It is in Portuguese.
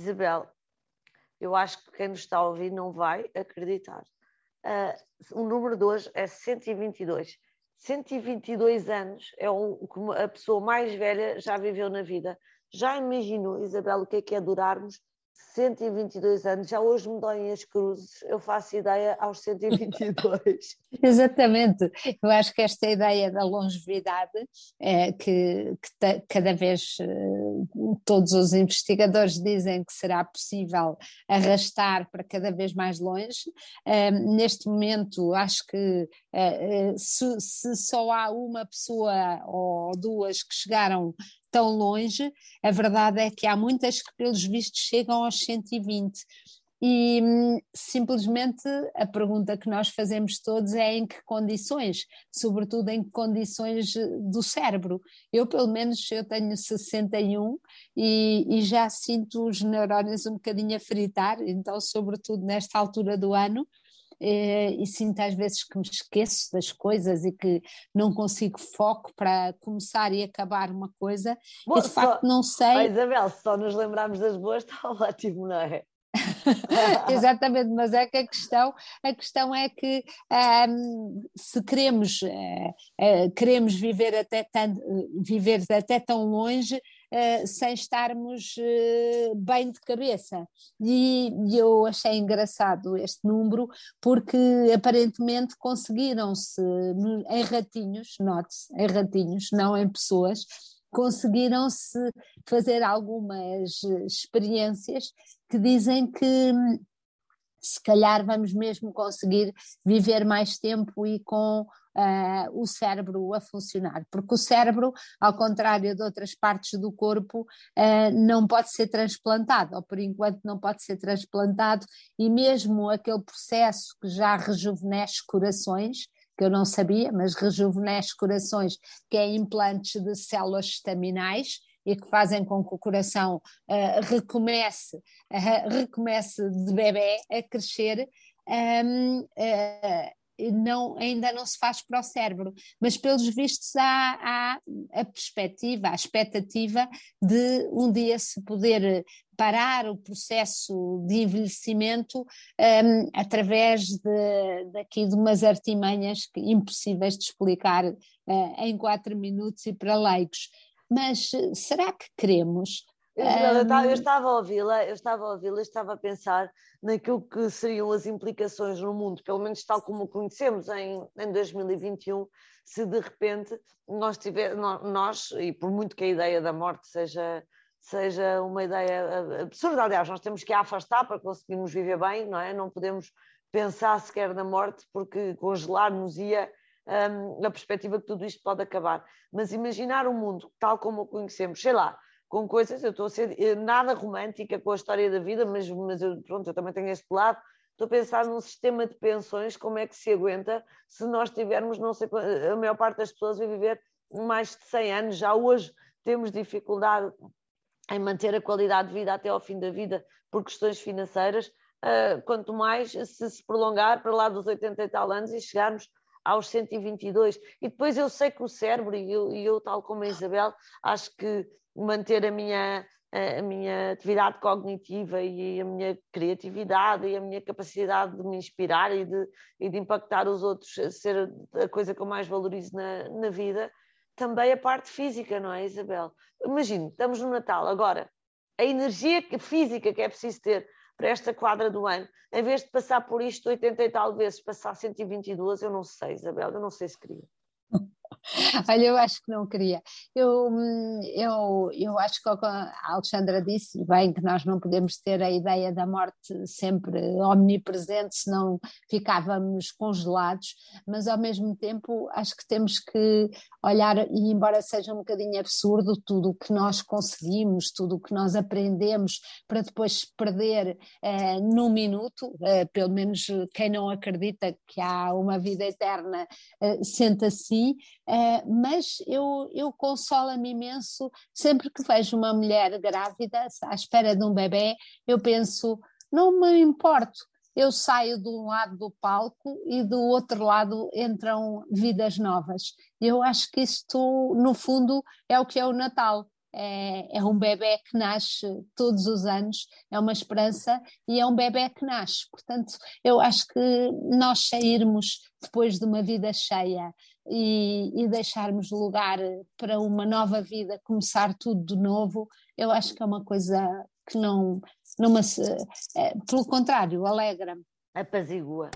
Isabel, eu acho que quem nos está a ouvir não vai acreditar. Uh, o número de hoje é 122. 122 anos é o que a pessoa mais velha já viveu na vida. Já imaginou, Isabel, o que é que é durarmos 122 anos, já hoje me doem as cruzes, eu faço ideia aos 122. Exatamente, eu acho que esta ideia da longevidade, é, que, que cada vez eh, todos os investigadores dizem que será possível arrastar para cada vez mais longe, é, neste momento acho que se, se só há uma pessoa ou duas que chegaram tão longe, a verdade é que há muitas que, pelos vistos, chegam aos 120. E hum, simplesmente a pergunta que nós fazemos todos é em que condições, sobretudo em que condições eh, do cérebro. Eu, pelo menos, eu tenho 61 e, e já sinto os neurónios um bocadinho a fritar, então, sobretudo nesta altura do ano, eh, e sinto às vezes que me esqueço das coisas e que não consigo foco para começar e acabar uma coisa Bom, e de só, facto não sei. Oh, Isabel, se só nos lembrarmos das boas está ótimo, não é? Exatamente, mas é que a questão, a questão é que um, se queremos, uh, uh, queremos viver até, tanto, viver até tão longe, uh, sem estarmos uh, bem de cabeça. E, e, eu achei engraçado este número, porque aparentemente conseguiram-se em ratinhos, note-se, em ratinhos, não em pessoas, conseguiram-se fazer algumas experiências que dizem que se calhar vamos mesmo conseguir viver mais tempo e com uh, o cérebro a funcionar, porque o cérebro, ao contrário de outras partes do corpo, uh, não pode ser transplantado, ou por enquanto não pode ser transplantado, e mesmo aquele processo que já rejuvenesce corações, que eu não sabia, mas rejuvenesce corações, que é implantes de células estaminais, e que fazem com que o coração uh, recomece, uh, recomece de bebê a crescer, um, uh, não, ainda não se faz para o cérebro, mas pelos vistos há, há, a perspectiva, a expectativa de um dia se poder parar o processo de envelhecimento um, através de, daqui de umas artimanhas que, impossíveis de explicar uh, em quatro minutos e para leigos. Mas será que queremos eu, estava a ouvi-la, eu estava a ouvi-la, estava a pensar naquilo que seriam as implicações no mundo, pelo menos tal como o conhecemos em, em 2021, se de repente nós tiver, nós, e por muito que a ideia da morte seja, seja uma ideia absurda, aliás, nós temos que a afastar para conseguirmos viver bem, não é? Não podemos pensar sequer na morte, porque congelar-nos ia um, a perspectiva que tudo isto pode acabar. Mas imaginar o um mundo tal como o conhecemos, sei lá, com coisas, eu estou a ser eh, nada romântica com a história da vida, mas, mas eu, pronto, eu também tenho este lado. Estou a pensar num sistema de pensões, como é que se aguenta se nós tivermos, não sei, a maior parte das pessoas vai viver mais de 100 anos, já hoje temos dificuldade em manter a qualidade de vida até ao fim da vida por questões financeiras, uh, quanto mais se se prolongar para lá dos 80 e tal anos e chegarmos aos 122. E depois eu sei que o cérebro, e eu, e eu tal como a Isabel, acho que manter a minha, a minha atividade cognitiva e a minha criatividade e a minha capacidade de me inspirar e de, e de impactar os outros, ser a coisa que eu mais valorizo na, na vida, também a parte física, não é, Isabel? Imagino, estamos no Natal, agora, a energia física que é preciso ter para esta quadra do ano, em vez de passar por isto 80 e tal vezes, passar 122, eu não sei, Isabel, eu não sei se queria. Olha, eu acho que não queria. Eu, hum, eu, eu acho que a Alexandra disse bem que nós não podemos ter a ideia da morte sempre omnipresente, senão ficávamos congelados, mas ao mesmo tempo acho que temos que olhar, e embora seja um bocadinho absurdo, tudo o que nós conseguimos, tudo o que nós aprendemos para depois perder eh, num minuto, eh, pelo menos quem não acredita que há uma vida eterna eh, sente assim. Uh, mas eu, eu consola-me imenso sempre que vejo uma mulher grávida à espera de um bebê, eu penso, não me importo, eu saio de um lado do palco e do outro lado entram vidas novas. Eu acho que isto, no fundo, é o que é o Natal. é, é, um bebê que nasce todos os anos, é uma esperança e é um bebê que nasce. Portanto, eu acho que nós sairmos depois de uma vida cheia e, e deixarmos lugar para uma nova vida, começar tudo de novo, eu acho que é uma coisa que não, não é, pelo contrário, alegra-me. Apazigua.